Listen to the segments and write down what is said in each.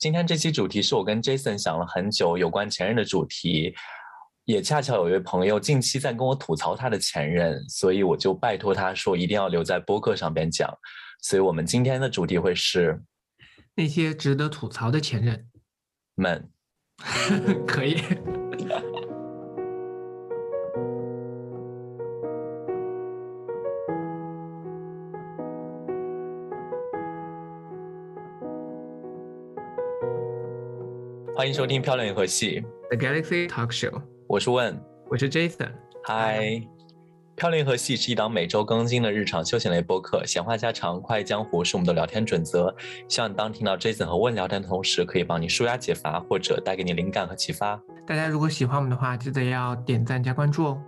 今天这期主题是我跟 Jason 想了很久有关前任的主题，也恰巧有一位朋友近期在跟我吐槽他的前任，所以我就拜托他说一定要留在播客上边讲。所以我们今天的主题会是那些值得吐槽的前任们，可以。迎收听《漂亮银河系》The Galaxy Talk Show，我是问，我是 Jason。嗨，《漂亮银河系》是一档每周更新的日常休闲类播客，闲话家常、快意江湖是我们的聊天准则。希望当听到 Jason 和问聊天的同时，可以帮你舒压解乏，或者带给你灵感和启发。大家如果喜欢我们的话，记得要点赞加关注哦。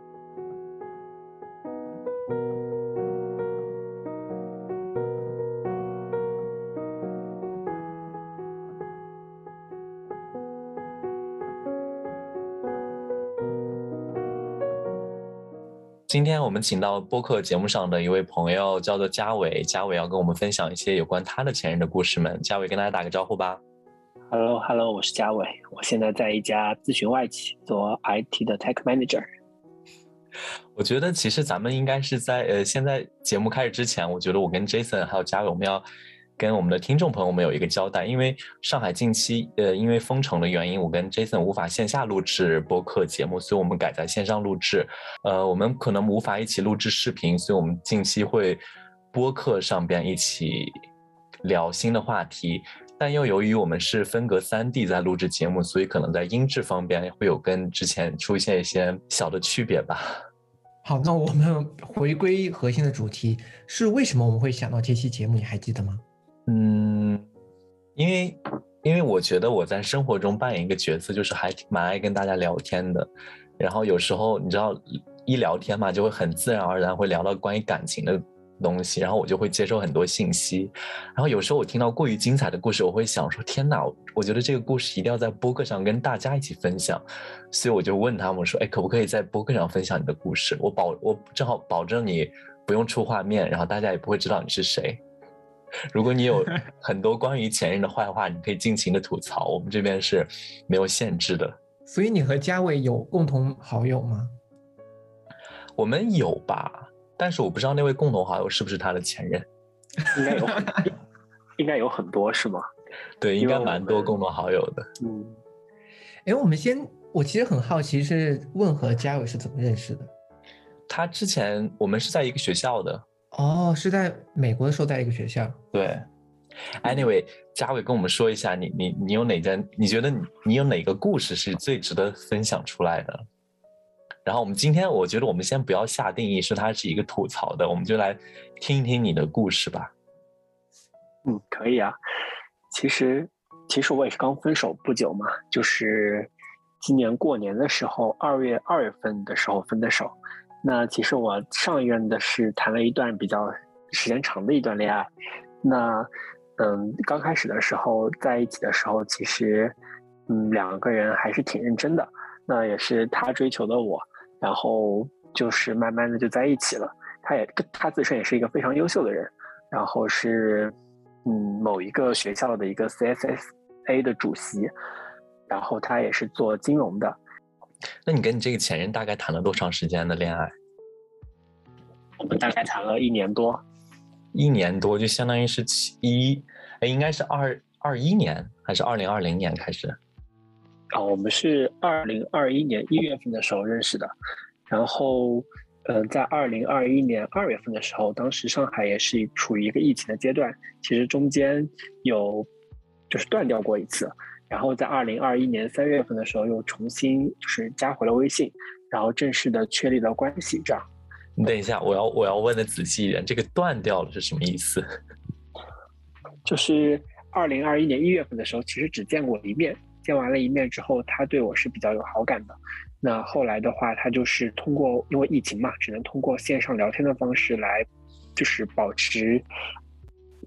今天我们请到播客节目上的一位朋友，叫做嘉伟。嘉伟要跟我们分享一些有关他的前任的故事们。嘉伟跟大家打个招呼吧。Hello，Hello，我是嘉伟，我现在在一家咨询外企做 IT 的 Tech Manager。我觉得其实咱们应该是在呃，现在节目开始之前，我觉得我跟 Jason 还有嘉伟，我们要跟我们的听众朋友们有一个交代，因为上海近期呃因为封城的原因，我跟 Jason 无法线下录制播客节目，所以我们改在线上录制。呃，我们可能无法一起录制视频，所以我们近期会播客上边一起聊新的话题。但又由于我们是分隔三地在录制节目，所以可能在音质方面会有跟之前出现一些小的区别吧。好，那我们回归核心的主题，是为什么我们会想到这期节目？你还记得吗？嗯，因为因为我觉得我在生活中扮演一个角色，就是还挺蛮爱跟大家聊天的。然后有时候你知道，一聊天嘛，就会很自然而然会聊到关于感情的东西，然后我就会接收很多信息。然后有时候我听到过于精彩的故事，我会想说：天哪，我觉得这个故事一定要在播客上跟大家一起分享。所以我就问他们说：哎，可不可以在播客上分享你的故事？我保我正好保证你不用出画面，然后大家也不会知道你是谁。如果你有很多关于前任的坏话，你可以尽情的吐槽，我们这边是没有限制的。所以你和嘉伟有共同好友吗？我们有吧，但是我不知道那位共同好友是不是他的前任。应该有，应该有很多是吗？对，应该蛮多共同好友的。嗯，哎，我们先，我其实很好奇，是问和嘉伟是怎么认识的？他之前我们是在一个学校的，哦，是在美国的时候在一个学校。对。Anyway，嘉伟跟我们说一下你，你你有哪件？你觉得你你有哪个故事是最值得分享出来的？然后我们今天，我觉得我们先不要下定义说它是一个吐槽的，我们就来听一听你的故事吧。嗯，可以啊。其实，其实我也是刚分手不久嘛，就是今年过年的时候，二月二月份的时候分的手。那其实我上一任的是谈了一段比较时间长的一段恋爱。那嗯，刚开始的时候在一起的时候，其实嗯两个人还是挺认真的。那也是他追求的我，然后就是慢慢的就在一起了。他也他自身也是一个非常优秀的人，然后是嗯某一个学校的一个 CSSA 的主席，然后他也是做金融的。那你跟你这个前任大概谈了多长时间的恋爱？我们大概谈了一年多，一年多，就相当于是七一，哎，应该是二二一年还是二零二零年开始？啊，我们是二零二一年一月份的时候认识的，然后，嗯、在二零二一年二月份的时候，当时上海也是处于一个疫情的阶段，其实中间有就是断掉过一次，然后在二零二一年三月份的时候又重新就是加回了微信，然后正式的确立了关系，这样。你等一下，我要我要问的仔细一点，这个断掉了是什么意思？就是二零二一年一月份的时候，其实只见过一面。见完了一面之后，他对我是比较有好感的。那后来的话，他就是通过因为疫情嘛，只能通过线上聊天的方式来，就是保持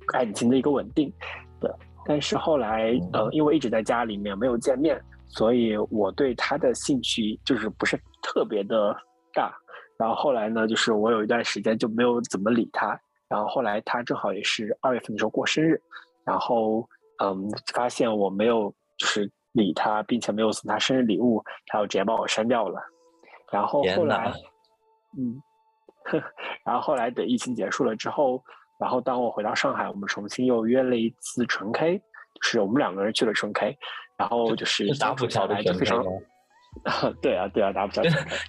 感情的一个稳定。对，但是后来呃，因为一直在家里面没有见面，所以我对他的兴趣就是不是特别的大。然后后来呢，就是我有一段时间就没有怎么理他。然后后来他正好也是二月份的时候过生日，然后嗯，发现我没有就是理他，并且没有送他生日礼物，他就直接把我删掉了。然后后来，嗯，然后后来等疫情结束了之后，然后当我回到上海，我们重新又约了一次纯 K，就是我们两个人去了纯 K，然后就是打浦桥的非常。对啊，对啊，打浦桥。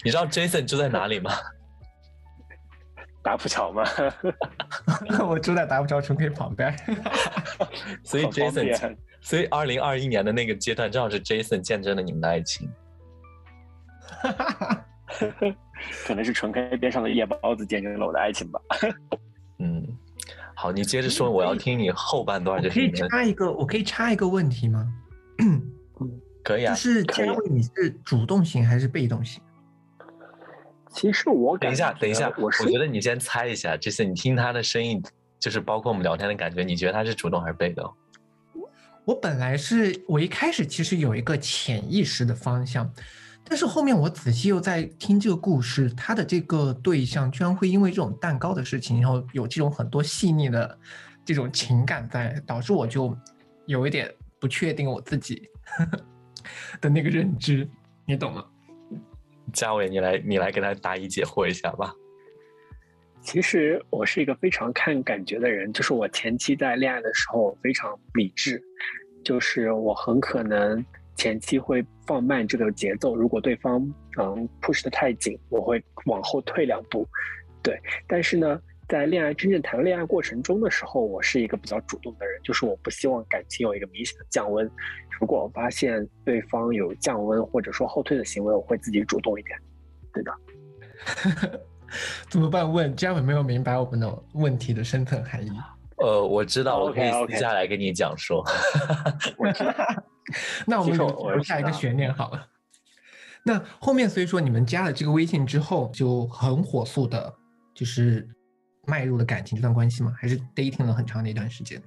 你知道 Jason 住在哪里吗？打浦桥吗？我住在打浦桥纯 K 旁边。所以 Jason，所以二零二一年的那个阶段，正好是 Jason 见证了你们的爱情。可能是纯 K 边上的夜包子见证了我的爱情吧。嗯，好，你接着说，我要听你后半段。可以插一个，我可以插一个问题吗？可以啊，就是嘉伟，你是主动型还是被动型？其实我等一下，等一下，我我觉得你先猜一下，这次你听他的声音，就是包括我们聊天的感觉，你觉得他是主动还是被动？我本来是我一开始其实有一个潜意识的方向，但是后面我仔细又在听这个故事，他的这个对象居然会因为这种蛋糕的事情，然后有这种很多细腻的这种情感在，导致我就有一点不确定我自己。的那个认知，你懂吗？嘉伟，你来，你来给他答疑解惑一下吧。其实我是一个非常看感觉的人，就是我前期在恋爱的时候非常理智，就是我很可能前期会放慢这个节奏，如果对方嗯 push 的太紧，我会往后退两步。对，但是呢。在恋爱真正谈恋爱过程中的时候，我是一个比较主动的人，就是我不希望感情有一个明显的降温。如果我发现对方有降温或者说后退的行为，我会自己主动一点。对的。怎么办？问嘉伟没有明白我们的问题的深层含义。呃，我知道，我可以私下来跟你讲说。那我们留下一个悬念好了。那后面所以说你们加了这个微信之后，就很火速的，就是。迈入了感情这段关系吗？还是 dating 了很长的一段时间？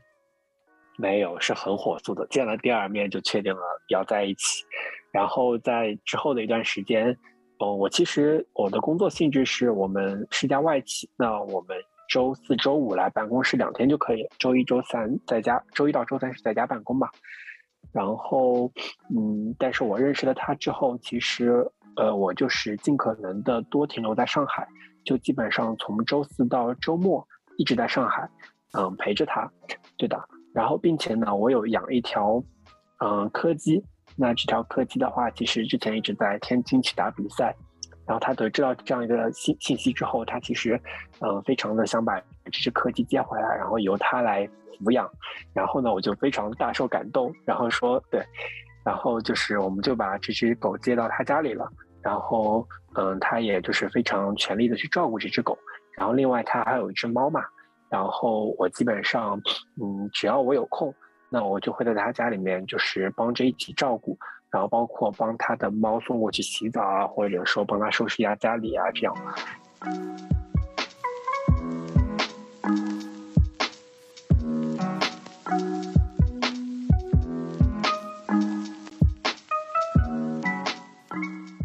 没有，是很火速的，见了第二面就确定了要在一起。然后在之后的一段时间，哦，我其实我的工作性质是我们是家外企，那我们周四周五来办公室两天就可以了，周一周三在家，周一到周三是在家办公嘛。然后，嗯，但是我认识了他之后，其实呃，我就是尽可能的多停留在上海。就基本上从周四到周末一直在上海，嗯，陪着他，对的。然后，并且呢，我有养一条，嗯，柯基。那这条柯基的话，其实之前一直在天津去打比赛。然后他得知到这样一个信信息之后，他其实，嗯，非常的想把这只柯基接回来，然后由他来抚养。然后呢，我就非常大受感动，然后说对，然后就是我们就把这只狗接到他家里了。然后，嗯，他也就是非常全力的去照顾这只狗。然后，另外他还有一只猫嘛。然后我基本上，嗯，只要我有空，那我就会在他家里面，就是帮着一起照顾。然后，包括帮他的猫送过去洗澡啊，或者说帮他收拾一下家里啊，这样。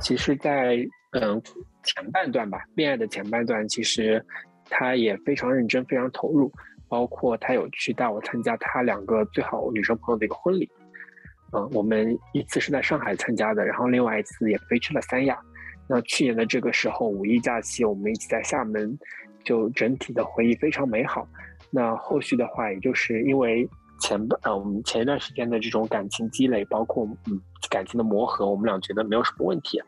其实，在嗯前半段吧，恋爱的前半段，其实他也非常认真，非常投入，包括他有去带我参加他两个最好女生朋友的一个婚礼。嗯，我们一次是在上海参加的，然后另外一次也飞去了三亚。那去年的这个时候，五一假期，我们一起在厦门，就整体的回忆非常美好。那后续的话，也就是因为前半呃我们前一段时间的这种感情积累，包括嗯。感情的磨合，我们俩觉得没有什么问题。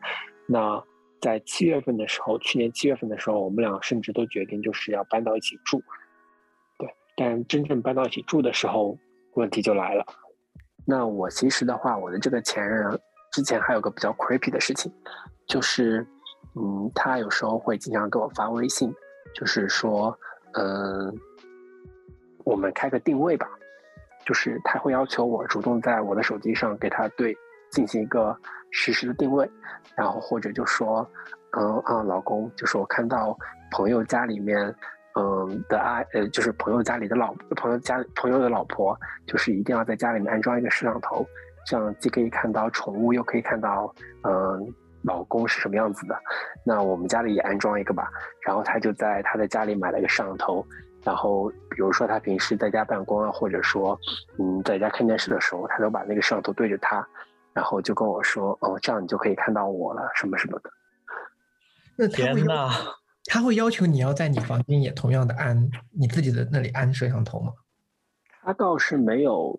那在七月份的时候，去年七月份的时候，我们俩甚至都决定就是要搬到一起住。对，但真正搬到一起住的时候，问题就来了。那我其实的话，我的这个前任之前还有个比较 creepy 的事情，就是嗯，他有时候会经常给我发微信，就是说，嗯，我们开个定位吧，就是他会要求我主动在我的手机上给他对。进行一个实时的定位，然后或者就说，嗯啊，老公，就是我看到朋友家里面，嗯的爱，呃，就是朋友家里的老朋友家朋友的老婆，就是一定要在家里面安装一个摄像头，这样既可以看到宠物，又可以看到，嗯，老公是什么样子的。那我们家里也安装一个吧。然后他就在他的家里买了一个摄像头，然后比如说他平时在家办公啊，或者说嗯在家看电视的时候，他都把那个摄像头对着他，然后就跟我说哦，这样你就可以看到我了，什么什么的。那他会要他会要求你要在你房间也同样的安你自己的那里安摄像头吗？他倒是没有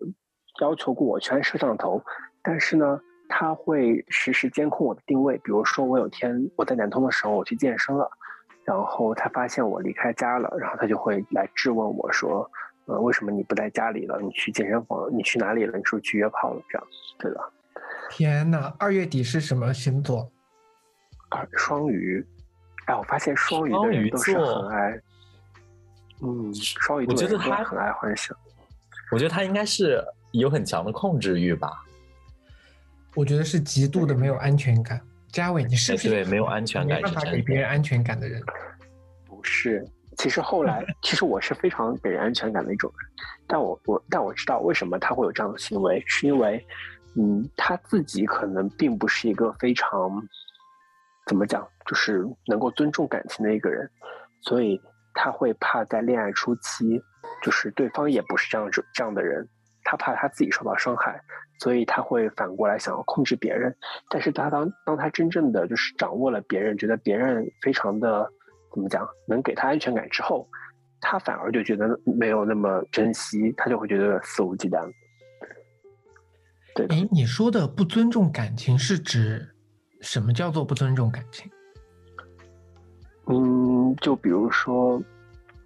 要求过我去安摄像头，但是呢，他会实时监控我的定位。比如说，我有天我在南通的时候，我去健身了，然后他发现我离开家了，然后他就会来质问我说：“呃，为什么你不在家里了？你去健身房？你去哪里了？你是不是去约炮了？”这样，对的。天哪！二月底是什么星座？啊，双鱼。哎，我发现双鱼的人都是很爱，嗯，双鱼我觉得他很爱幻想。我觉得他应该是有很强的控制欲吧。我觉得是极度的没有安全感。嘉伟，你是不是对没有安全感，没办法给别人安全感的人？不是，其实后来，其实我是非常给人安全感的一种人。但我我但我知道为什么他会有这样的行为，是因为，嗯，他自己可能并不是一个非常。怎么讲？就是能够尊重感情的一个人，所以他会怕在恋爱初期，就是对方也不是这样子这样的人，他怕他自己受到伤害，所以他会反过来想要控制别人。但是他当当他真正的就是掌握了别人，觉得别人非常的怎么讲，能给他安全感之后，他反而就觉得没有那么珍惜，他就会觉得肆无忌惮。对，哎，你说的不尊重感情是指？什么叫做不尊重感情？嗯，就比如说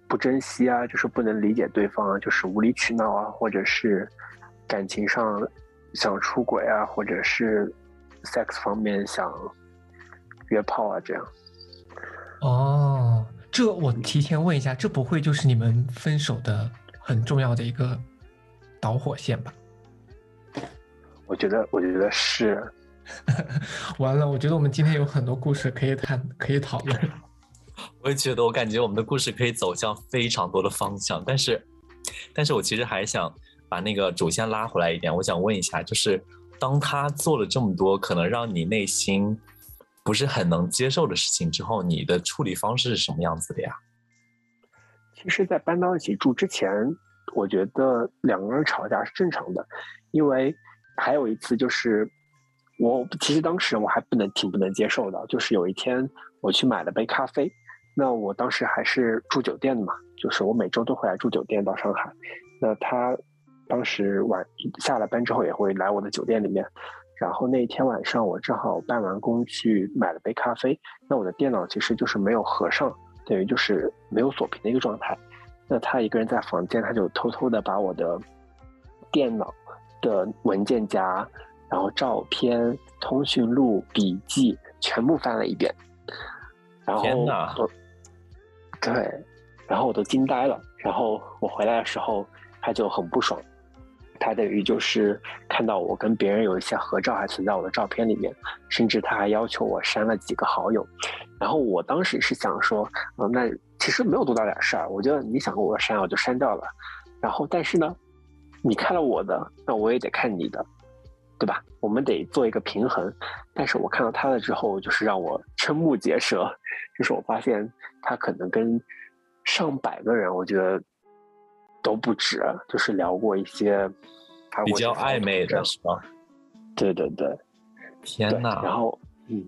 不珍惜啊，就是不能理解对方啊，就是无理取闹啊，或者是感情上想出轨啊，或者是 sex 方面想约炮啊，这样。哦，这我提前问一下，这不会就是你们分手的很重要的一个导火线吧？我觉得，我觉得是。完了，我觉得我们今天有很多故事可以谈，可以讨论。我也觉得，我感觉我们的故事可以走向非常多的方向，但是，但是我其实还想把那个主线拉回来一点。我想问一下，就是当他做了这么多可能让你内心不是很能接受的事情之后，你的处理方式是什么样子的呀？其实，在搬到一起住之前，我觉得两个人吵架是正常的，因为还有一次就是。我其实当时我还不能挺不能接受的，就是有一天我去买了杯咖啡，那我当时还是住酒店的嘛，就是我每周都会来住酒店到上海，那他当时晚下了班之后也会来我的酒店里面，然后那一天晚上我正好办完工去买了杯咖啡，那我的电脑其实就是没有合上，等于就是没有锁屏的一个状态，那他一个人在房间，他就偷偷的把我的电脑的文件夹。然后照片、通讯录、笔记全部翻了一遍，然后我对，然后我都惊呆了。然后我回来的时候，他就很不爽，他等于就是看到我跟别人有一些合照还存在我的照片里面，甚至他还要求我删了几个好友。然后我当时是想说，嗯，那其实没有多大点事儿，我觉得你想我删我就删掉了。然后但是呢，你看了我的，那我也得看你的。对吧？我们得做一个平衡，但是我看到他了之后，就是让我瞠目结舌。就是我发现他可能跟上百个人，我觉得都不止，就是聊过一些比较暧昧的，是吧？对对对，天哪！然后嗯，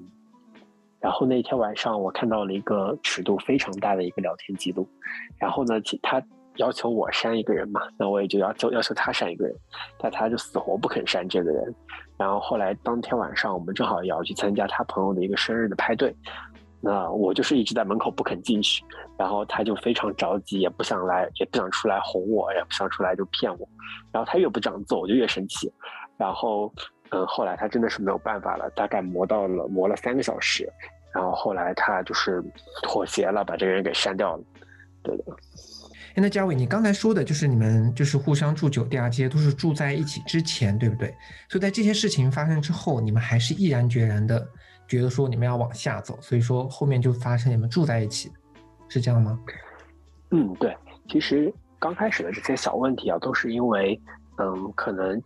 然后那天晚上我看到了一个尺度非常大的一个聊天记录，然后呢，他。要求我删一个人嘛，那我也就要求要求他删一个人，但他就死活不肯删这个人。然后后来当天晚上，我们正好也要去参加他朋友的一个生日的派对，那我就是一直在门口不肯进去，然后他就非常着急，也不想来，也不想出来哄我，也不想出来就骗我。然后他越不这样做，我就越生气。然后嗯，后来他真的是没有办法了，大概磨到了磨了三个小时，然后后来他就是妥协了，把这个人给删掉了。对的。那嘉伟，你刚才说的就是你们就是互相住酒店啊，这些都是住在一起之前，对不对？所以在这些事情发生之后，你们还是毅然决然的觉得说你们要往下走，所以说后面就发生你们住在一起，是这样吗？嗯，对。其实刚开始的这些小问题啊，都是因为嗯，可能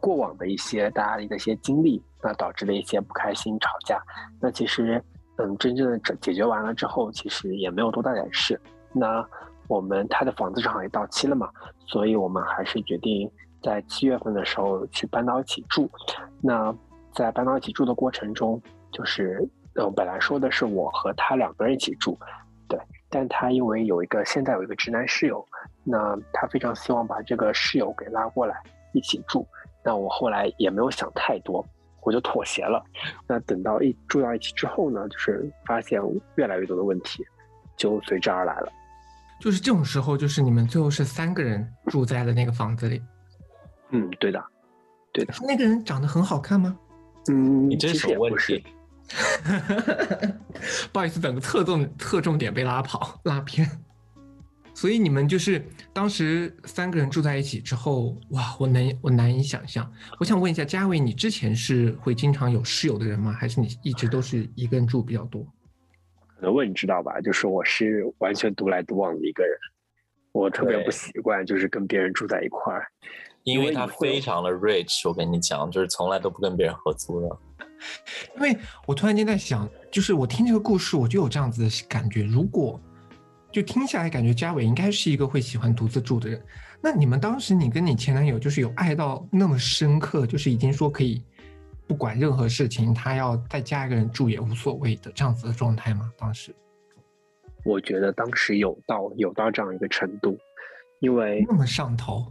过往的一些大家的一些经历，那导致的一些不开心吵架。那其实嗯，真正的解决完了之后，其实也没有多大点事。那我们他的房子正好也到期了嘛，所以我们还是决定在七月份的时候去搬到一起住。那在搬到一起住的过程中，就是嗯，本来说的是我和他两个人一起住，对，但他因为有一个现在有一个直男室友，那他非常希望把这个室友给拉过来一起住。那我后来也没有想太多，我就妥协了。那等到一住到一起之后呢，就是发现越来越多的问题就随之而来了。就是这种时候，就是你们最后是三个人住在了那个房子里。嗯，对的，对的。那个人长得很好看吗？嗯，你真是问题。不好意思，整个侧重侧重点被拉跑拉偏。所以你们就是当时三个人住在一起之后，哇，我难我难以想象。我想问一下嘉伟，你之前是会经常有室友的人吗？还是你一直都是一个人住比较多？可能问你知道吧，就是我是完全独来独往的一个人，我特别不习惯，就是跟别人住在一块儿，因为他非常的 rich。我跟你讲，就是从来都不跟别人合租的。因为我突然间在想，就是我听这个故事，我就有这样子的感觉。如果就听下来，感觉嘉伟应该是一个会喜欢独自住的人。那你们当时，你跟你前男友就是有爱到那么深刻，就是已经说可以。不管任何事情，他要再加一个人住也无所谓的这样子的状态吗？当时，我觉得当时有到有到这样一个程度，因为那么上头。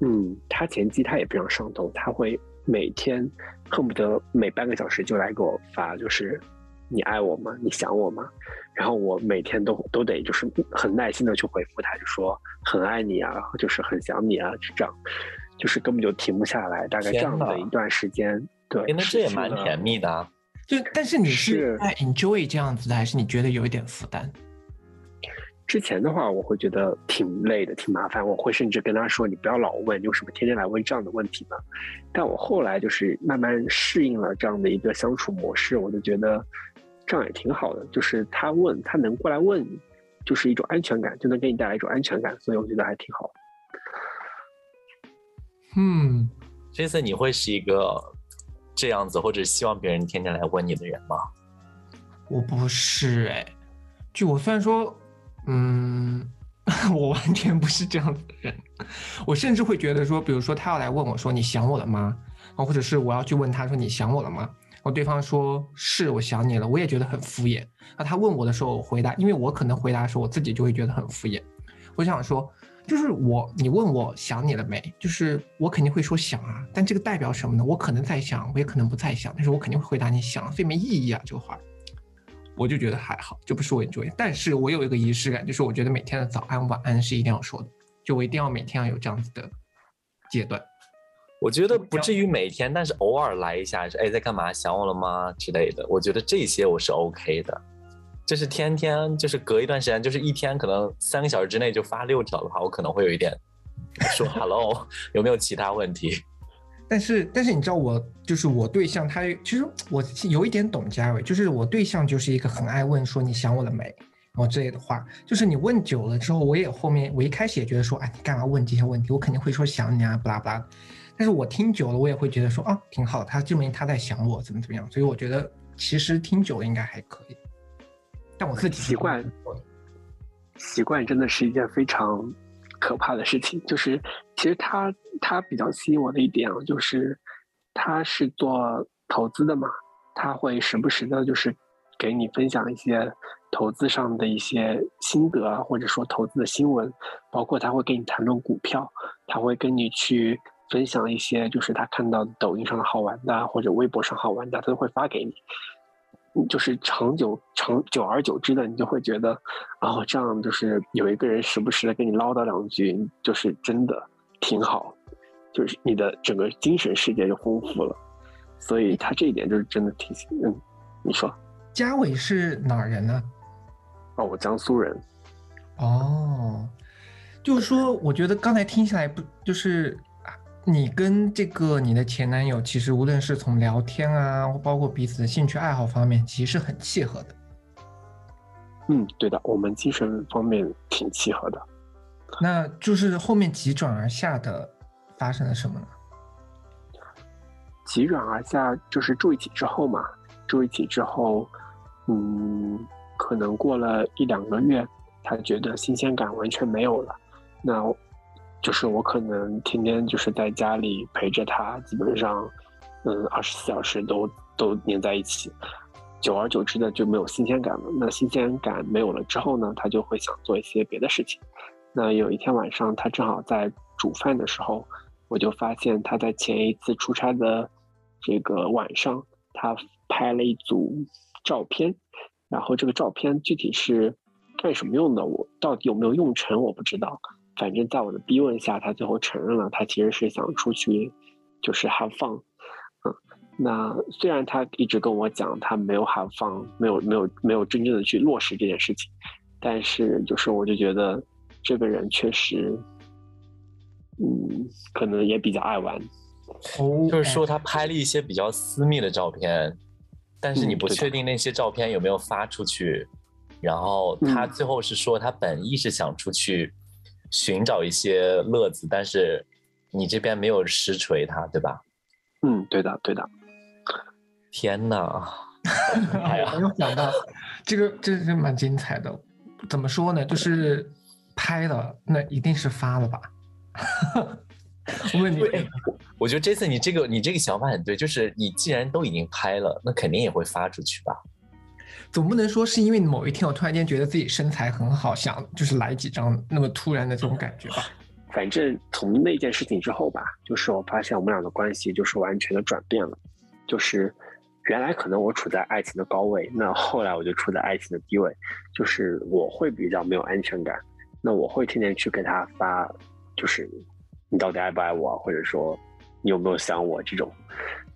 嗯，他前期他也非常上头，他会每天恨不得每半个小时就来给我发，就是你爱我吗？你想我吗？然后我每天都都得就是很耐心的去回复他，就说很爱你啊，就是很想你啊，就这样，就是根本就停不下来。大概这样的一段时间。对，那这也蛮甜蜜的啊。就但是你是在 enjoy 这样子的，还是你觉得有一点负担？之前的话，我会觉得挺累的，挺麻烦。我会甚至跟他说：“你不要老问，你为什么天天来问这样的问题嘛？”但我后来就是慢慢适应了这样的一个相处模式，我就觉得这样也挺好的。就是他问他能过来问你，就是一种安全感，就能给你带来一种安全感，所以我觉得还挺好。嗯，这次你会是一个。这样子，或者希望别人天天来问你的人吗？我不是哎，就我虽然说，嗯，我完全不是这样子的人。我甚至会觉得说，比如说他要来问我说你想我了吗？啊，或者是我要去问他说你想我了吗？然后对方说是我想你了，我也觉得很敷衍。那他问我的时候，我回答，因为我可能回答的时候，我自己就会觉得很敷衍。我想说。就是我，你问我想你了没？就是我肯定会说想啊，但这个代表什么呢？我可能在想，我也可能不在想，但是我肯定会回答你想，所以没意义啊，这个话，我就觉得还好，就不是我重要。但是我有一个仪式感，就是我觉得每天的早安晚安是一定要说的，就我一定要每天要有这样子的阶段。我觉得不至于每天，但是偶尔来一下，是哎在干嘛？想我了吗之类的？我觉得这些我是 OK 的。就是天天，就是隔一段时间，就是一天可能三个小时之内就发六条的话，我可能会有一点 说 “hello”，有没有其他问题？但是，但是你知道我就是我对象，他其实我有一点懂嘉伟，就是我对象就是一个很爱问说“你想我了没”然后之类的话，就是你问久了之后，我也后面我一开始也觉得说，哎，你干嘛问这些问题？我肯定会说想你啊，巴拉巴拉。但是我听久了，我也会觉得说，啊，挺好，他证明他在想我，怎么怎么样。所以我觉得其实听久了应该还可以。但我自己习惯，习惯真的是一件非常可怕的事情。就是其实他他比较吸引我的一点啊，就是他是做投资的嘛，他会时不时的，就是给你分享一些投资上的一些心得啊，或者说投资的新闻，包括他会跟你谈论股票，他会跟你去分享一些就是他看到抖音上的好玩的或者微博上好玩的，他都会发给你。就是长久长久而久之的，你就会觉得，哦，这样就是有一个人时不时的跟你唠叨两句，就是真的挺好，就是你的整个精神世界就丰富了。所以他这一点就是真的挺嗯，你说，嘉伟是哪儿人呢？哦，我江苏人。哦，就是说，我觉得刚才听下来不就是。你跟这个你的前男友，其实无论是从聊天啊，包括彼此的兴趣爱好方面，其实是很契合的。嗯，对的，我们精神方面挺契合的。那就是后面急转而下的发生了什么呢？急转而下就是住一起之后嘛，住一起之后，嗯，可能过了一两个月，他觉得新鲜感完全没有了。那就是我可能天天就是在家里陪着他，基本上，嗯，二十四小时都都黏在一起，久而久之的就没有新鲜感了。那新鲜感没有了之后呢，他就会想做一些别的事情。那有一天晚上，他正好在煮饭的时候，我就发现他在前一次出差的这个晚上，他拍了一组照片，然后这个照片具体是干什么用的，我到底有没有用成，我不知道。反正在我的逼问下，他最后承认了，他其实是想出去，就是 have fun。嗯，那虽然他一直跟我讲他没有 have fun，没有没有没有真正的去落实这件事情，但是就是我就觉得。这个人确实，嗯，可能也比较爱玩。就是说，他拍了一些比较私密的照片，但是你不确定那些照片有没有发出去。然后他最后是说，他本意是想出去寻找一些乐子，但是你这边没有实锤他，对吧？嗯，对的，对的。天哪！哎呀，没有想到，这个这是蛮精彩的。怎么说呢？就是。拍了，那一定是发了吧？我问你，我觉得这次你这个你这个想法很对，就是你既然都已经拍了，那肯定也会发出去吧？总不能说是因为某一天我突然间觉得自己身材很好，想就是来几张那么突然的这种感觉吧？反正从那件事情之后吧，就是我发现我们俩的关系就是完全的转变了，就是原来可能我处在爱情的高位，那后来我就处在爱情的低位，就是我会比较没有安全感。那我会天天去给他发，就是你到底爱不爱我，或者说你有没有想我这种，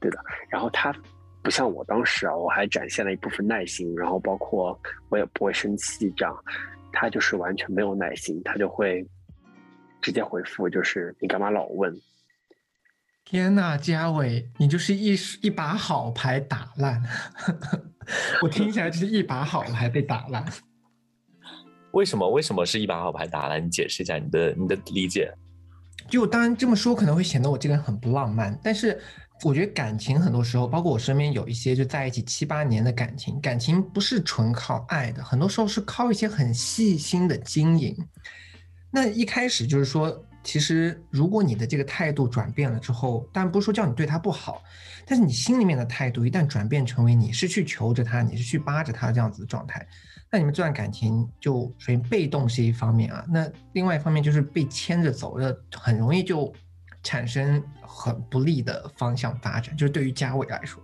对的。然后他不像我当时啊，我还展现了一部分耐心，然后包括我也不会生气这样。他就是完全没有耐心，他就会直接回复，就是你干嘛老问？天呐，嘉伟，你就是一一把好牌打烂，我听起来就是一把好牌被打烂。为什么？为什么是一把好牌打烂？你解释一下你的你的理解。就当然这么说可能会显得我这个人很不浪漫，但是我觉得感情很多时候，包括我身边有一些就在一起七八年的感情，感情不是纯靠爱的，很多时候是靠一些很细心的经营。那一开始就是说，其实如果你的这个态度转变了之后，但不是说叫你对他不好，但是你心里面的态度一旦转变成为你是去求着他，你是去扒着他这样子的状态。那你们这段感情就属于被动是一方面啊，那另外一方面就是被牵着走的，很容易就产生很不利的方向发展。就是对于嘉伟来说，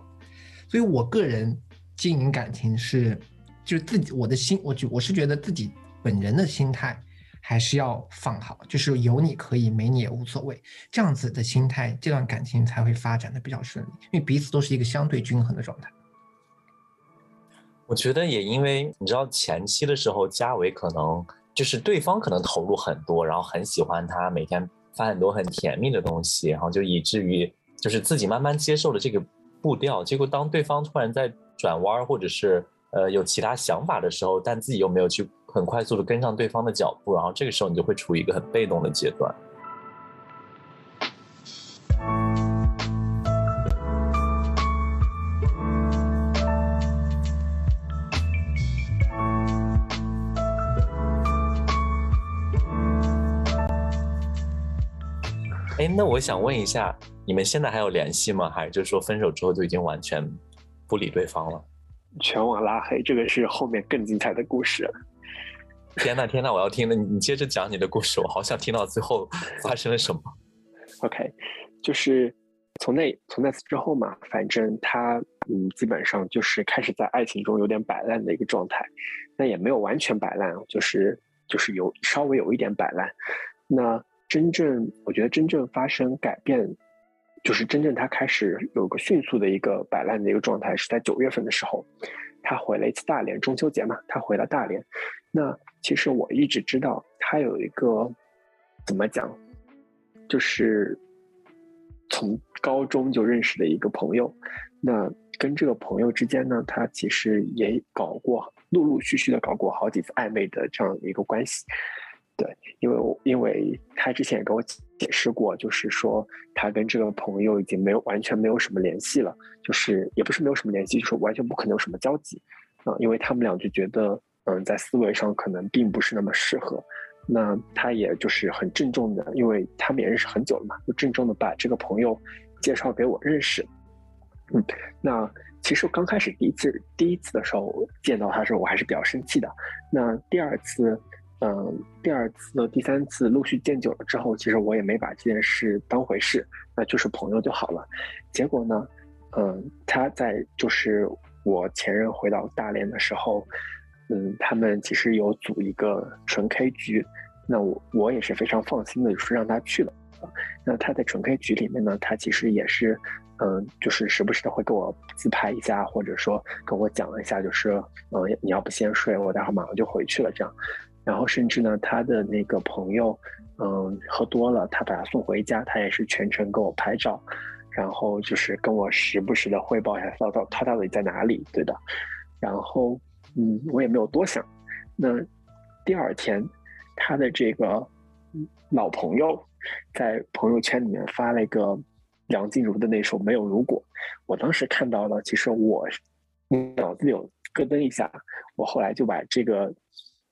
所以我个人经营感情是，就是自己我的心，我就我是觉得自己本人的心态还是要放好，就是有你可以，没你也无所谓，这样子的心态，这段感情才会发展的比较顺利，因为彼此都是一个相对均衡的状态。我觉得也因为你知道前期的时候，嘉伟可能就是对方可能投入很多，然后很喜欢他，每天发很多很甜蜜的东西，然后就以至于就是自己慢慢接受了这个步调。结果当对方突然在转弯或者是呃有其他想法的时候，但自己又没有去很快速的跟上对方的脚步，然后这个时候你就会处于一个很被动的阶段。哎，那我想问一下，你们现在还有联系吗？还是就是说分手之后就已经完全不理对方了？全网拉黑，这个是后面更精彩的故事。天呐天呐，我要听了，你你接着讲你的故事，我好想听到最后发生了什么。OK，就是从那从那次之后嘛，反正他嗯，基本上就是开始在爱情中有点摆烂的一个状态。那也没有完全摆烂，就是就是有稍微有一点摆烂。那真正我觉得真正发生改变，就是真正他开始有个迅速的一个摆烂的一个状态，是在九月份的时候，他回了一次大连，中秋节嘛，他回了大连。那其实我一直知道他有一个怎么讲，就是从高中就认识的一个朋友。那跟这个朋友之间呢，他其实也搞过，陆陆续续的搞过好几次暧昧的这样一个关系。对，因为因为他之前也跟我解释过，就是说他跟这个朋友已经没有完全没有什么联系了，就是也不是没有什么联系，就是完全不可能有什么交集，啊，因为他们俩就觉得嗯，在思维上可能并不是那么适合。那他也就是很郑重的，因为他们也认识很久了嘛，就郑重的把这个朋友介绍给我认识。嗯，那其实刚开始第一次第一次的时候见到他的时候，我还是比较生气的。那第二次，嗯，第二次、第三次陆续见久了之后，其实我也没把这件事当回事，那就是朋友就好了。结果呢，嗯，他在就是我前任回到大连的时候。嗯，他们其实有组一个纯 K 局，那我我也是非常放心的，就是让他去了。那他在纯 K 局里面呢，他其实也是，嗯，就是时不时的会跟我自拍一下，或者说跟我讲一下，就是，嗯，你要不先睡，我待会儿马上就回去了这样。然后甚至呢，他的那个朋友，嗯，喝多了，他把他送回家，他也是全程跟我拍照，然后就是跟我时不时的汇报一下，到到他到底在哪里，对的。然后。嗯，我也没有多想。那第二天，他的这个老朋友在朋友圈里面发了一个梁静茹的那首《没有如果》。我当时看到了，其实我脑子里有咯噔一下。我后来就把这个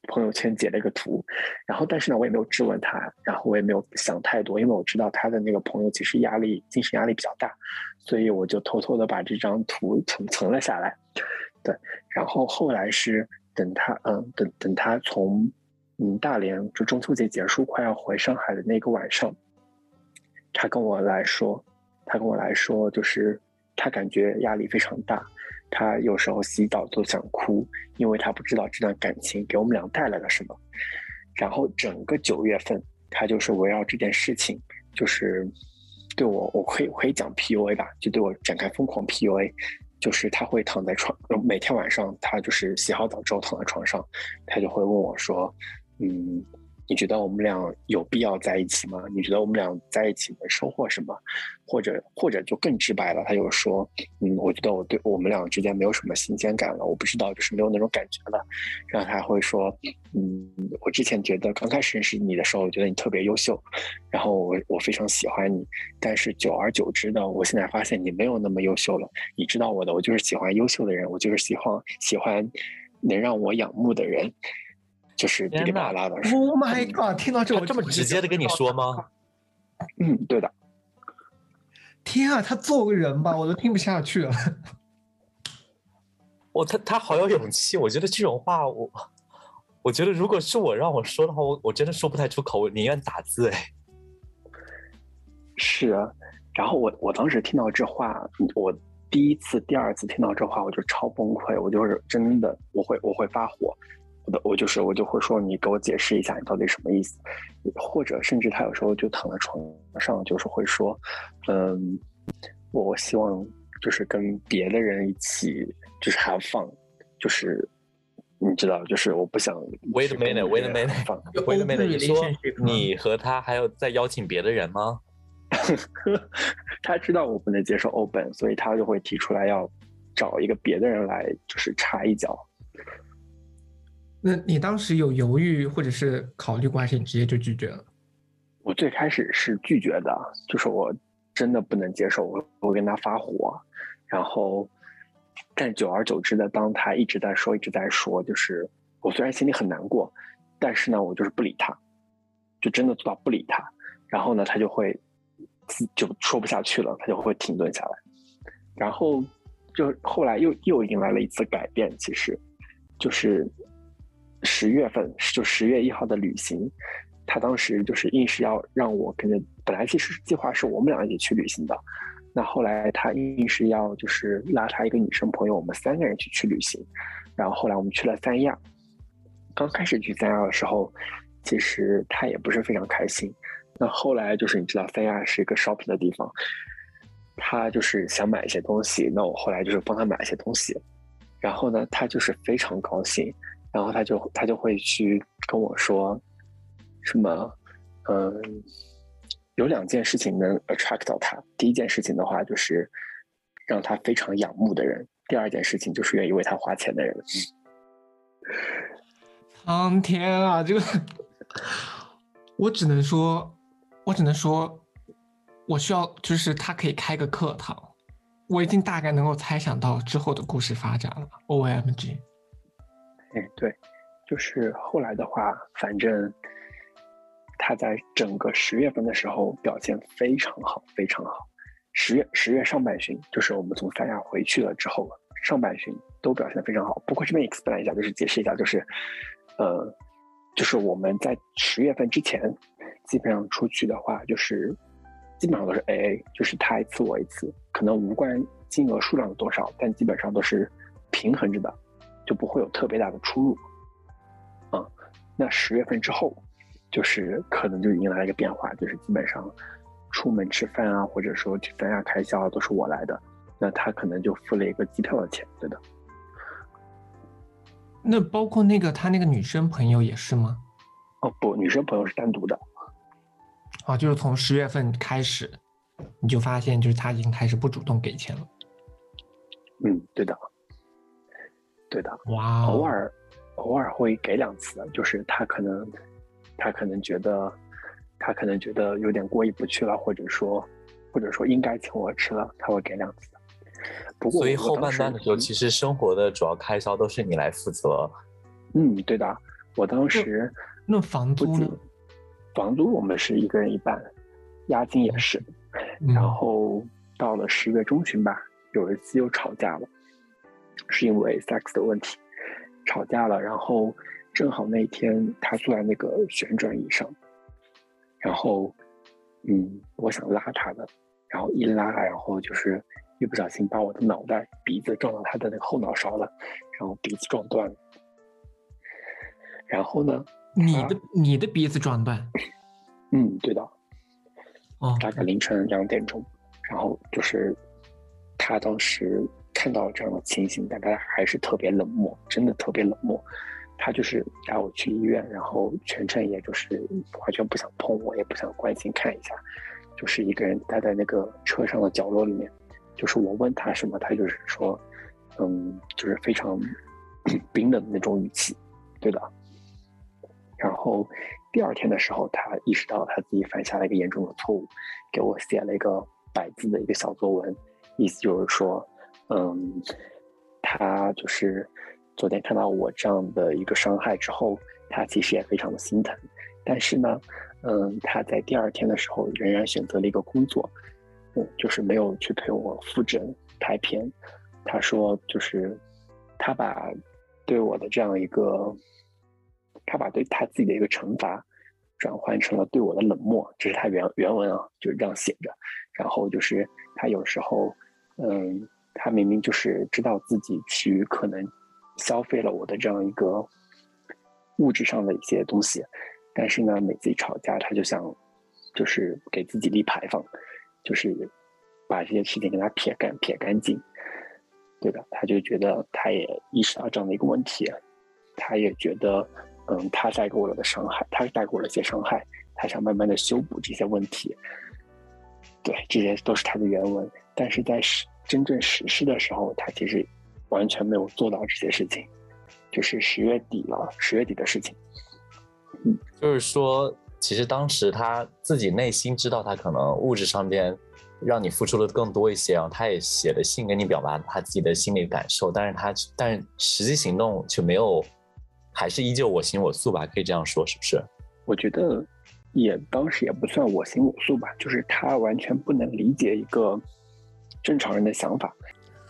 朋友圈截了一个图，然后但是呢，我也没有质问他，然后我也没有想太多，因为我知道他的那个朋友其实压力、精神压力比较大，所以我就偷偷的把这张图存存了下来。对，然后后来是等他，嗯，等等他从，嗯，大连就中秋节结束，快要回上海的那个晚上，他跟我来说，他跟我来说，就是他感觉压力非常大，他有时候洗澡都想哭，因为他不知道这段感情给我们俩带来了什么。然后整个九月份，他就是围绕这件事情，就是对我，我可以可以讲 PUA 吧，就对我展开疯狂 PUA。就是他会躺在床，每天晚上他就是洗好澡之后躺在床上，他就会问我说：“嗯。”你觉得我们俩有必要在一起吗？你觉得我们俩在一起能收获什么？或者或者就更直白了，他就说，嗯，我觉得我对我们俩之间没有什么新鲜感了，我不知道，就是没有那种感觉了。然后他会说，嗯，我之前觉得刚开始认识你的时候，我觉得你特别优秀，然后我我非常喜欢你，但是久而久之呢，我现在发现你没有那么优秀了。你知道我的，我就是喜欢优秀的人，我就是喜欢喜欢能让我仰慕的人。就是噼里啪啦的。Oh my god！听到这，我这么直接的跟你说吗？嗯，对的。天啊，他做个人吧，我都听不下去了。我他他好有勇气，我觉得这种话，我我觉得如果是我让我说的话，我我真的说不太出口，我宁愿打字。哎，是啊。然后我我当时听到这话，我第一次、第二次听到这话，我就超崩溃，我就是真的，我会我会发火。我我就是我就会说你给我解释一下你到底什么意思，或者甚至他有时候就躺在床上就是会说，嗯，我希望就是跟别的人一起就是 have fun，就是你知道就是我不想 wait a minute，wait a minute，wait a minute，你说你和他还有再邀请别的人吗？他知道我不能接受 open，所以他就会提出来要找一个别的人来就是插一脚。那你当时有犹豫或者是考虑过，还是你直接就拒绝了？我最开始是拒绝的，就是我真的不能接受，我我跟他发火，然后，但久而久之的，当他一直在说，一直在说，就是我虽然心里很难过，但是呢，我就是不理他，就真的做到不理他，然后呢，他就会就说不下去了，他就会停顿下来，然后就后来又又迎来了一次改变，其实就是。十月份就十月一号的旅行，他当时就是硬是要让我跟着。本来其实计划是我们俩一起去旅行的，那后来他硬是要就是拉他一个女生朋友，我们三个人去去旅行。然后后来我们去了三亚。刚开始去三亚的时候，其实他也不是非常开心。那后来就是你知道三亚是一个 shopping 的地方，他就是想买一些东西，那我后来就是帮他买一些东西。然后呢，他就是非常高兴。然后他就他就会去跟我说，什么，嗯，有两件事情能 attract 到他。第一件事情的话，就是让他非常仰慕的人；第二件事情就是愿意为他花钱的人。苍天啊，这个，我只能说，我只能说，我需要就是他可以开个课堂。我已经大概能够猜想到之后的故事发展了。O M G。哎，对，就是后来的话，反正他在整个十月份的时候表现非常好，非常好。十月十月上半旬，就是我们从三亚回去了之后，上半旬都表现的非常好。不过这边 explain 一下，就是解释一下，就是呃，就是我们在十月份之前，基本上出去的话，就是基本上都是 AA，就是他一次我一次，可能无关金额数量的多少，但基本上都是平衡着的，就不会有特别大的出入。啊，那十月份之后，就是可能就迎来了一个变化，就是基本上。出门吃饭啊，或者说去三亚开销啊都是我来的，那他可能就付了一个机票的钱，对的。那包括那个他那个女生朋友也是吗？哦不，女生朋友是单独的。啊，就是从十月份开始，你就发现就是他已经开始不主动给钱了。嗯，对的，对的。哇，偶尔偶尔会给两次，就是他可能他可能觉得。他可能觉得有点过意不去了，或者说，或者说应该请我吃了，他会给两次。不过，所以后半段的时候，其实生活的主要开销都是你来负责。嗯，对的。我当时那房租呢？房租我们是一个人一半，押金也是。然后到了十月中旬吧，有一次又吵架了，是因为 sex 的问题吵架了。然后正好那天他坐在那个旋转椅上。然后，嗯，我想拉他的，然后一拉，然后就是一不小心把我的脑袋、鼻子撞到他的那个后脑勺了，然后鼻子撞断了。然后呢？你的你的鼻子撞断？嗯，对的。哦，大概凌晨两点钟，然后就是他当时看到这样的情形，但他还是特别冷漠，真的特别冷漠。他就是带我去医院，然后全程也就是完全不想碰我，也不想关心看一下，就是一个人待在那个车上的角落里面。就是我问他什么，他就是说，嗯，就是非常 冰冷的那种语气，对的。然后第二天的时候，他意识到他自己犯下了一个严重的错误，给我写了一个百字的一个小作文，意思就是说，嗯，他就是。昨天看到我这样的一个伤害之后，他其实也非常的心疼，但是呢，嗯，他在第二天的时候仍然选择了一个工作，嗯，就是没有去陪我复诊拍片。他说，就是他把对我的这样一个，他把对他自己的一个惩罚，转换成了对我的冷漠，这是他原原文啊，就是这样写着。然后就是他有时候，嗯，他明明就是知道自己去可能。消费了我的这样一个物质上的一些东西，但是呢，每次一吵架，他就想就是给自己立牌坊，就是把这些事情给他撇干撇干净。对的，他就觉得他也意识到这样的一个问题，他也觉得嗯，他带给我了的伤害，他带给我了一些伤害，他想慢慢的修补这些问题。对，这些都是他的原文，但是在实真正实施的时候，他其实。完全没有做到这些事情，就是十月底了，十月底的事情。嗯，就是说，其实当时他自己内心知道，他可能物质上边让你付出的更多一些，然后他也写了信跟你表达他自己的心理感受，但是他但是实际行动却没有，还是依旧我行我素吧，可以这样说，是不是？我觉得也当时也不算我行我素吧，就是他完全不能理解一个正常人的想法。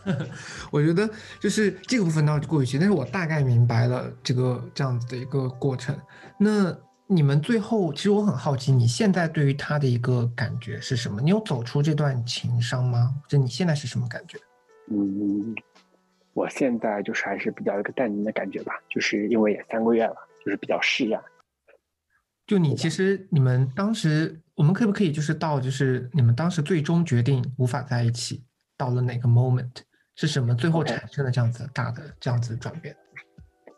我觉得就是这个部分倒是过于细，但是我大概明白了这个这样子的一个过程。那你们最后，其实我很好奇，你现在对于他的一个感觉是什么？你有走出这段情伤吗？就你现在是什么感觉？嗯，我现在就是还是比较一个淡定的感觉吧，就是因为也三个月了，就是比较释然。就你其实你们当时，我们可不可以就是到就是你们当时最终决定无法在一起，到了哪个 moment？是什么最后产生了这样子大的这样子转变？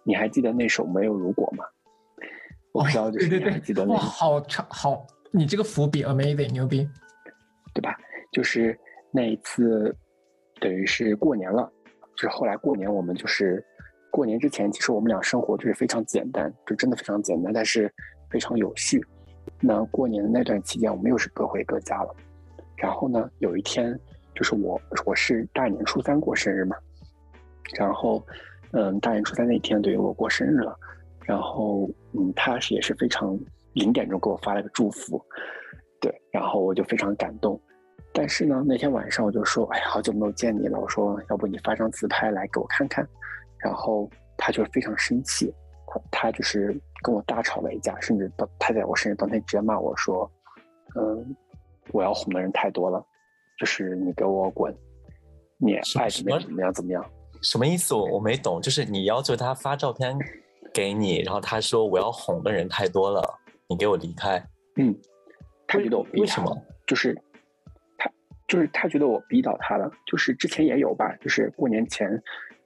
你还记得那首《没有如果》吗？我不知道，就是对对对，哇，好长好，你这个伏笔 amazing 牛逼，对吧？就是那一次，等于是过年了，就是后来过年我们就是过年之前，其实我们俩生活就是非常简单，就真的非常简单，但是非常有序。那过年的那段期间，我们又是各回各家了。然后呢，有一天。就是我，我是大年初三过生日嘛，然后，嗯，大年初三那天等于我过生日了，然后嗯，他是也是非常零点钟给我发了个祝福，对，然后我就非常感动。但是呢，那天晚上我就说，哎，好久没有见你了，我说要不你发张自拍来给我看看。然后他就非常生气，他他就是跟我大吵了一架，甚至当他在我生日当天直接骂我说，嗯，我要哄的人太多了，就是你给我滚，你爱怎么样怎么样怎么样。什么意思？我我没懂，就是你要求他发照片给你，然后他说我要哄的人太多了，你给我离开。嗯，他觉得我逼为什么？就是他就是他觉得我逼到他了，就是之前也有吧，就是过年前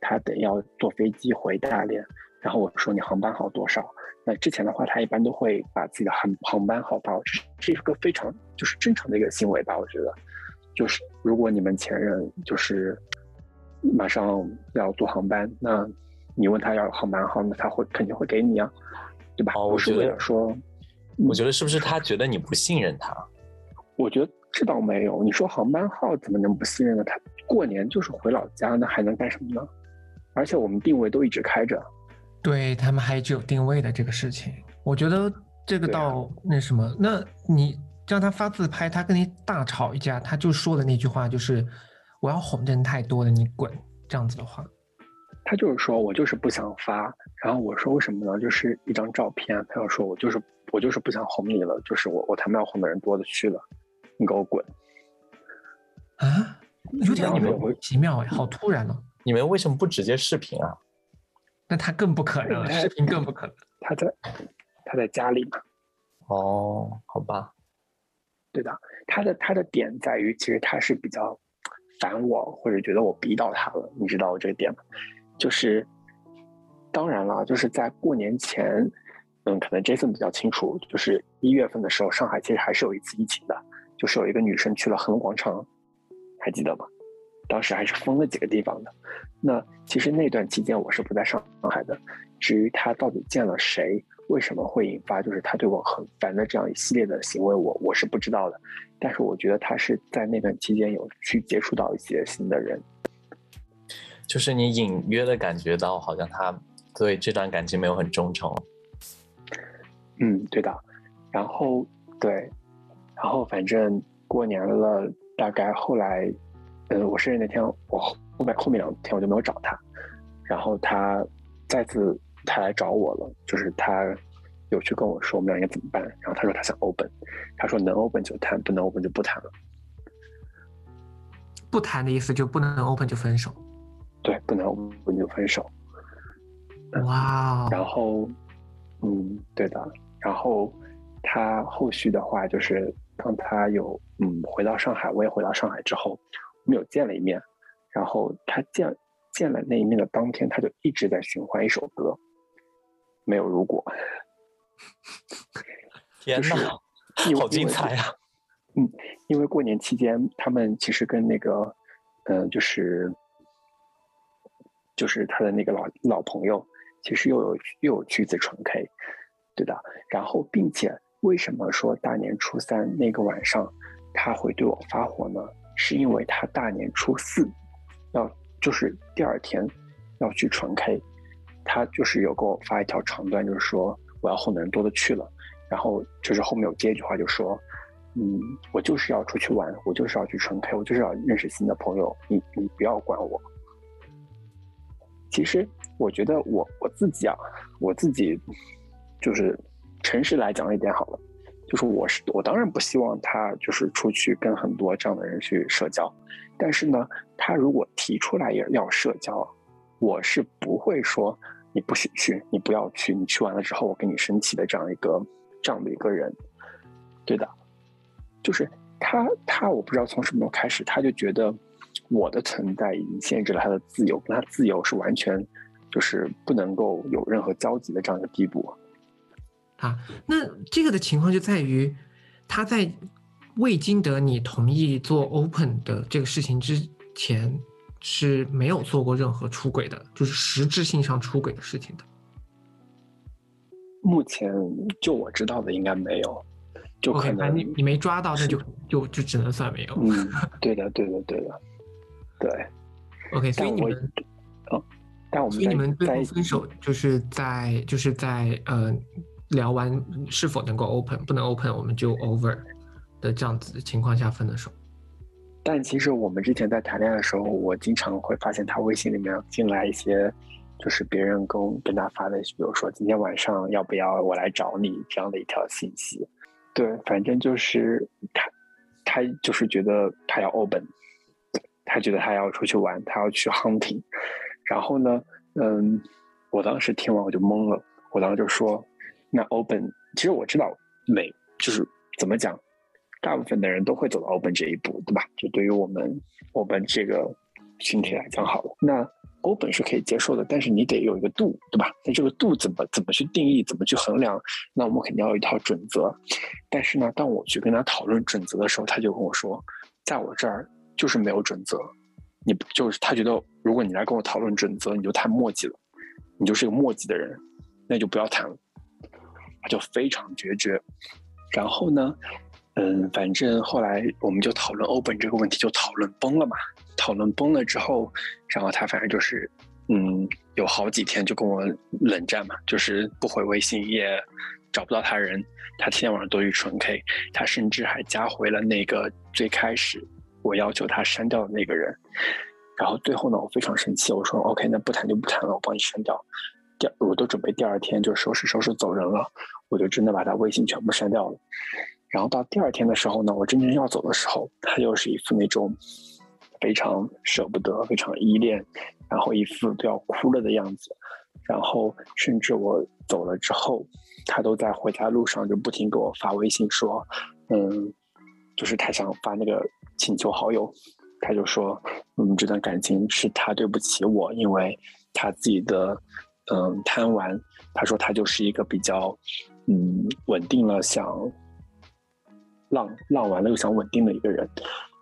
他得要坐飞机回大连，然后我说你航班号多少？那之前的话他一般都会把自己的航航班号报，这是个非常就是正常的一个行为吧，我觉得，就是如果你们前任就是。马上要坐航班，那你问他要航班号，那他会肯定会给你啊，对吧？哦，我觉得说，我觉得是不是他觉得你不信任他？我觉得这倒没有。你说航班号怎么能不信任呢？他过年就是回老家，那还能干什么呢？而且我们定位都一直开着，对他们还具有定位的这个事情。我觉得这个倒那什么，那你让他发自拍，他跟你大吵一架，他就说的那句话就是。我要哄的人太多了，你滚！这样子的话，他就是说我就是不想发，然后我说为什么呢？就是一张照片，他要说我就是我就是不想哄你了，就是我我他妈要哄的人多的去了，你给我滚！啊，有点莫名其妙哎，好突然哦！你们为什么不直接视频啊？那他更不可能，视频更不可能。他在他在家里嘛？哦，好吧，对的，他的他的点在于，其实他是比较。烦我，或者觉得我逼到他了，你知道我这个点吗？就是，当然了，就是在过年前，嗯，可能 Jason 比较清楚，就是一月份的时候，上海其实还是有一次疫情的，就是有一个女生去了恒隆广场，还记得吗？当时还是封了几个地方的。那其实那段期间我是不在上海的。至于他到底见了谁？为什么会引发就是他对我很烦的这样一系列的行为？我我是不知道的，但是我觉得他是在那段期间有去接触到一些新的人，就是你隐约的感觉到好像他对这段感情没有很忠诚。嗯，对的。然后对，然后反正过年了，大概后来，嗯，我生日那天，我后面后面两天我就没有找他，然后他再次。他来找我了，就是他有去跟我说我们俩应该怎么办，然后他说他想 open，他说能 open 就谈，不能 open 就不谈了。不谈的意思就不能 open 就分手。对，不能 open 就分手。哇。然后，嗯，对的。然后他后续的话就是，当他有嗯回到上海，我也回到上海之后，我们有见了一面，然后他见见了那一面的当天，他就一直在循环一首歌。没有如果，天哪，好精彩啊！嗯，因为过年期间，他们其实跟那个，嗯，就是就是他的那个老老朋友，其实又有又有橘子纯 K，对的。然后，并且为什么说大年初三那个晚上他会对我发火呢？是因为他大年初四要就是第二天要去纯 K。他就是有给我发一条长段，就是说我要哄的人多的去了，然后就是后面有接一句话，就说，嗯，我就是要出去玩，我就是要去纯 K，我就是要认识新的朋友，你你不要管我。其实我觉得我我自己啊，我自己就是诚实来讲一点好了，就是我是我当然不希望他就是出去跟很多这样的人去社交，但是呢，他如果提出来也要社交。我是不会说你不许去，你不要去，你去完了之后我跟你生气的这样一个这样的一个人，对的，就是他他我不知道从什么时候开始，他就觉得我的存在已经限制了他的自由，跟他自由是完全就是不能够有任何交集的这样一个地步。啊，那这个的情况就在于他在未经得你同意做 open 的这个事情之前。是没有做过任何出轨的，就是实质性上出轨的事情的。目前就我知道的，应该没有。就可能你你没抓到，那就就就只能算没有。嗯，对的，对的，对的，对。OK，所以你们，哦，但我们所以你们最在后分手就是在就是在呃聊完是否能够 open，不能 open 我们就 over 的这样子的情况下分的手。但其实我们之前在谈恋爱的时候，我经常会发现他微信里面进来一些，就是别人跟跟他发的，比如说今天晚上要不要我来找你这样的一条信息。对，反正就是他，他就是觉得他要 open，他觉得他要出去玩，他要去 hunting。然后呢，嗯，我当时听完我就懵了，我当时就说，那 open，其实我知道每就是怎么讲。大部分的人都会走到 open 这一步，对吧？就对于我们 Open 这个群体来讲，好了，那 open 是可以接受的，但是你得有一个度，对吧？那这个度怎么怎么去定义，怎么去衡量？那我们肯定要有一套准则。但是呢，当我去跟他讨论准则的时候，他就跟我说，在我这儿就是没有准则。你就是他觉得，如果你来跟我讨论准则，你就太墨迹了，你就是个墨迹的人，那就不要谈了。他就非常决绝。然后呢？嗯，反正后来我们就讨论欧本这个问题，就讨论崩了嘛。讨论崩了之后，然后他反正就是，嗯，有好几天就跟我冷战嘛，就是不回微信，也找不到他人。他天天晚上都去纯 K，他甚至还加回了那个最开始我要求他删掉的那个人。然后最后呢，我非常生气，我说 OK，那不谈就不谈了，我帮你删掉。我都准备第二天就收拾收拾走人了，我就真的把他微信全部删掉了。然后到第二天的时候呢，我真正要走的时候，他又是一副那种非常舍不得、非常依恋，然后一副都要哭了的样子。然后甚至我走了之后，他都在回家路上就不停给我发微信说：“嗯，就是他想发那个请求好友。”他就说：“嗯，这段感情是他对不起我，因为他自己的嗯贪玩。”他说他就是一个比较嗯稳定了想。浪浪完了又想稳定的一个人，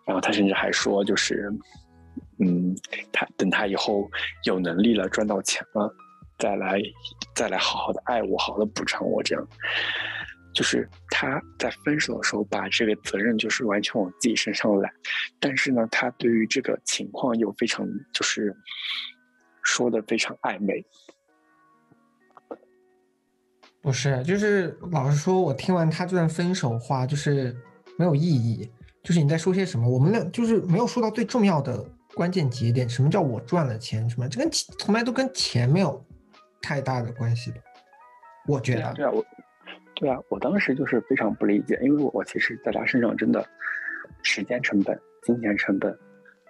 然后他甚至还说，就是，嗯，他等他以后有能力了，赚到钱了，再来再来好好的爱我，好好的补偿我，这样，就是他在分手的时候把这个责任就是完全往自己身上揽，但是呢，他对于这个情况又非常就是说的非常暧昧。不是，就是老实说，我听完他这段分手话，就是没有意义。就是你在说些什么？我们俩就是没有说到最重要的关键节点。什么叫我赚了钱？什么？这跟从来都跟钱没有太大的关系的。我觉得。对啊，我，对啊，我当时就是非常不理解，因为我我其实在他身上真的时间成本、金钱成本，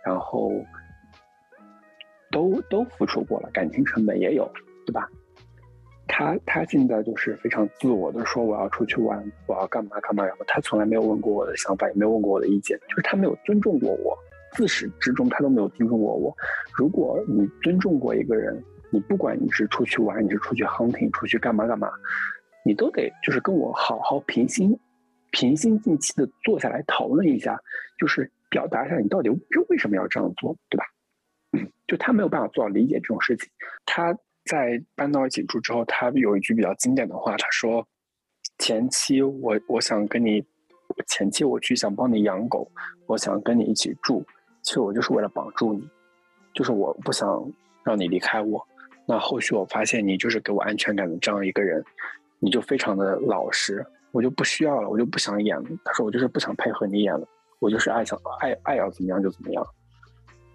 然后都都付出过了，感情成本也有，对吧？他他现在就是非常自我的说我要出去玩，我要干嘛干嘛，然后他从来没有问过我的想法，也没有问过我的意见，就是他没有尊重过我，自始至终他都没有尊重过我。如果你尊重过一个人，你不管你是出去玩，你是出去 hunting，出去干嘛干嘛，你都得就是跟我好好平心平心静气的坐下来讨论一下，就是表达一下你到底为为什么要这样做，对吧？就他没有办法做到理解这种事情，他。在搬到一起住之后，他有一句比较经典的话，他说：“前期我我想跟你，前期我去想帮你养狗，我想跟你一起住，其实我就是为了绑住你，就是我不想让你离开我。那后续我发现你就是给我安全感的这样一个人，你就非常的老实，我就不需要了，我就不想演了。他说我就是不想配合你演了，我就是爱想爱爱要怎么样就怎么样，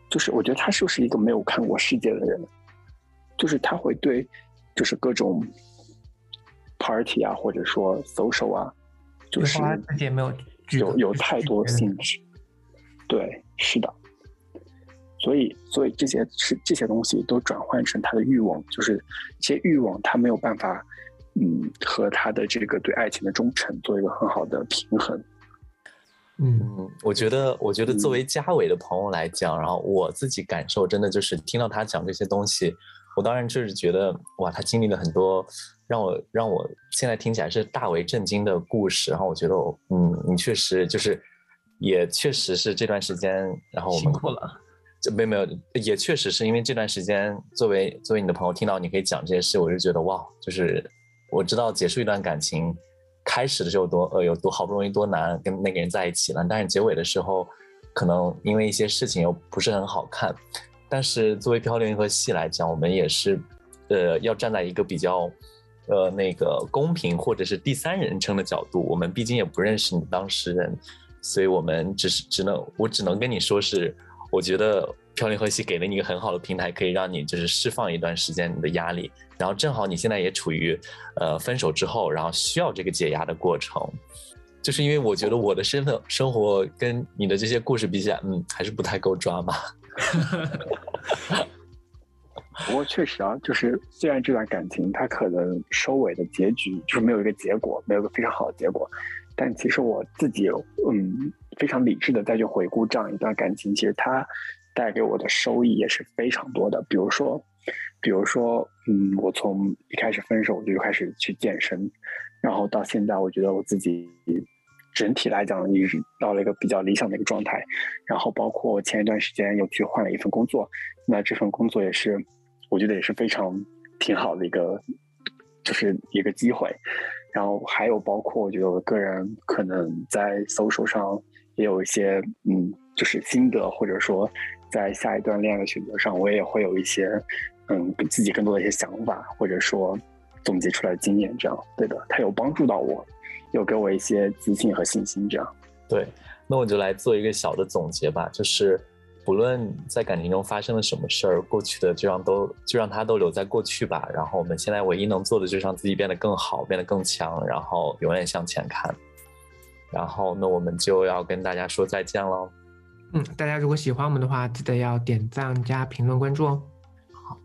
就是我觉得他就是一个没有看过世界的人。”就是他会对，就是各种 party 啊，或者说 social 啊，就是没有有太多兴趣。对，是的。所以，所以这些是这些东西都转换成他的欲望，就是这些欲望他没有办法，嗯，和他的这个对爱情的忠诚做一个很好的平衡。嗯，我觉得，我觉得作为嘉伟的朋友来讲，然后我自己感受真的就是听到他讲这些东西。我当然就是觉得哇，他经历了很多让我让我现在听起来是大为震惊的故事。然后我觉得，嗯，你确实就是也确实是这段时间，然后我们辛苦了，就没有没有，也确实是因为这段时间，作为作为你的朋友，听到你可以讲这些事，我就觉得哇，就是我知道结束一段感情开始的时候多呃有多好不容易多难跟那个人在一起了，但是结尾的时候可能因为一些事情又不是很好看。但是作为漂流银河系来讲，我们也是，呃，要站在一个比较，呃，那个公平或者是第三人称的角度。我们毕竟也不认识你当事人，所以我们只是只能，我只能跟你说是，我觉得漂流银河系给了你一个很好的平台，可以让你就是释放一段时间你的压力。然后正好你现在也处于，呃，分手之后，然后需要这个解压的过程。就是因为我觉得我的身份生活跟你的这些故事比起来，嗯，还是不太够抓嘛。不过确实啊，就是虽然这段感情它可能收尾的结局就是没有一个结果，没有个非常好的结果，但其实我自己嗯非常理智的再去回顾这样一段感情，其实它带给我的收益也是非常多的。比如说，比如说，嗯，我从一开始分手我就开始去健身，然后到现在，我觉得我自己。整体来讲，你是到了一个比较理想的一个状态。然后，包括前一段时间又去换了一份工作，那这份工作也是，我觉得也是非常挺好的一个，就是一个机会。然后还有包括，我觉得我个人可能在搜索上也有一些，嗯，就是心得，或者说在下一段恋爱的选择上，我也会有一些，嗯，自己更多的一些想法，或者说总结出来的经验，这样对的，它有帮助到我。有给我一些自信和信心，这样。对，那我就来做一个小的总结吧，就是不论在感情中发生了什么事儿，过去的就让都就让它都留在过去吧。然后我们现在唯一能做的就是让自己变得更好，变得更强，然后永远向前看。然后那我们就要跟大家说再见喽。嗯，大家如果喜欢我们的话，记得要点赞加评论关注哦。好，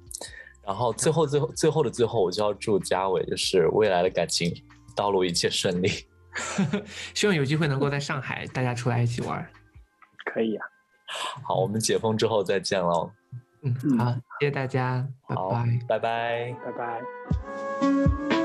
然后最后最后最后的最后，我就要祝嘉伟就是未来的感情。道路一切顺利，希望有机会能够在上海大家出来一起玩。可以啊，好，我们解封之后再见喽。嗯，好，谢谢大家，拜拜，拜拜，拜拜。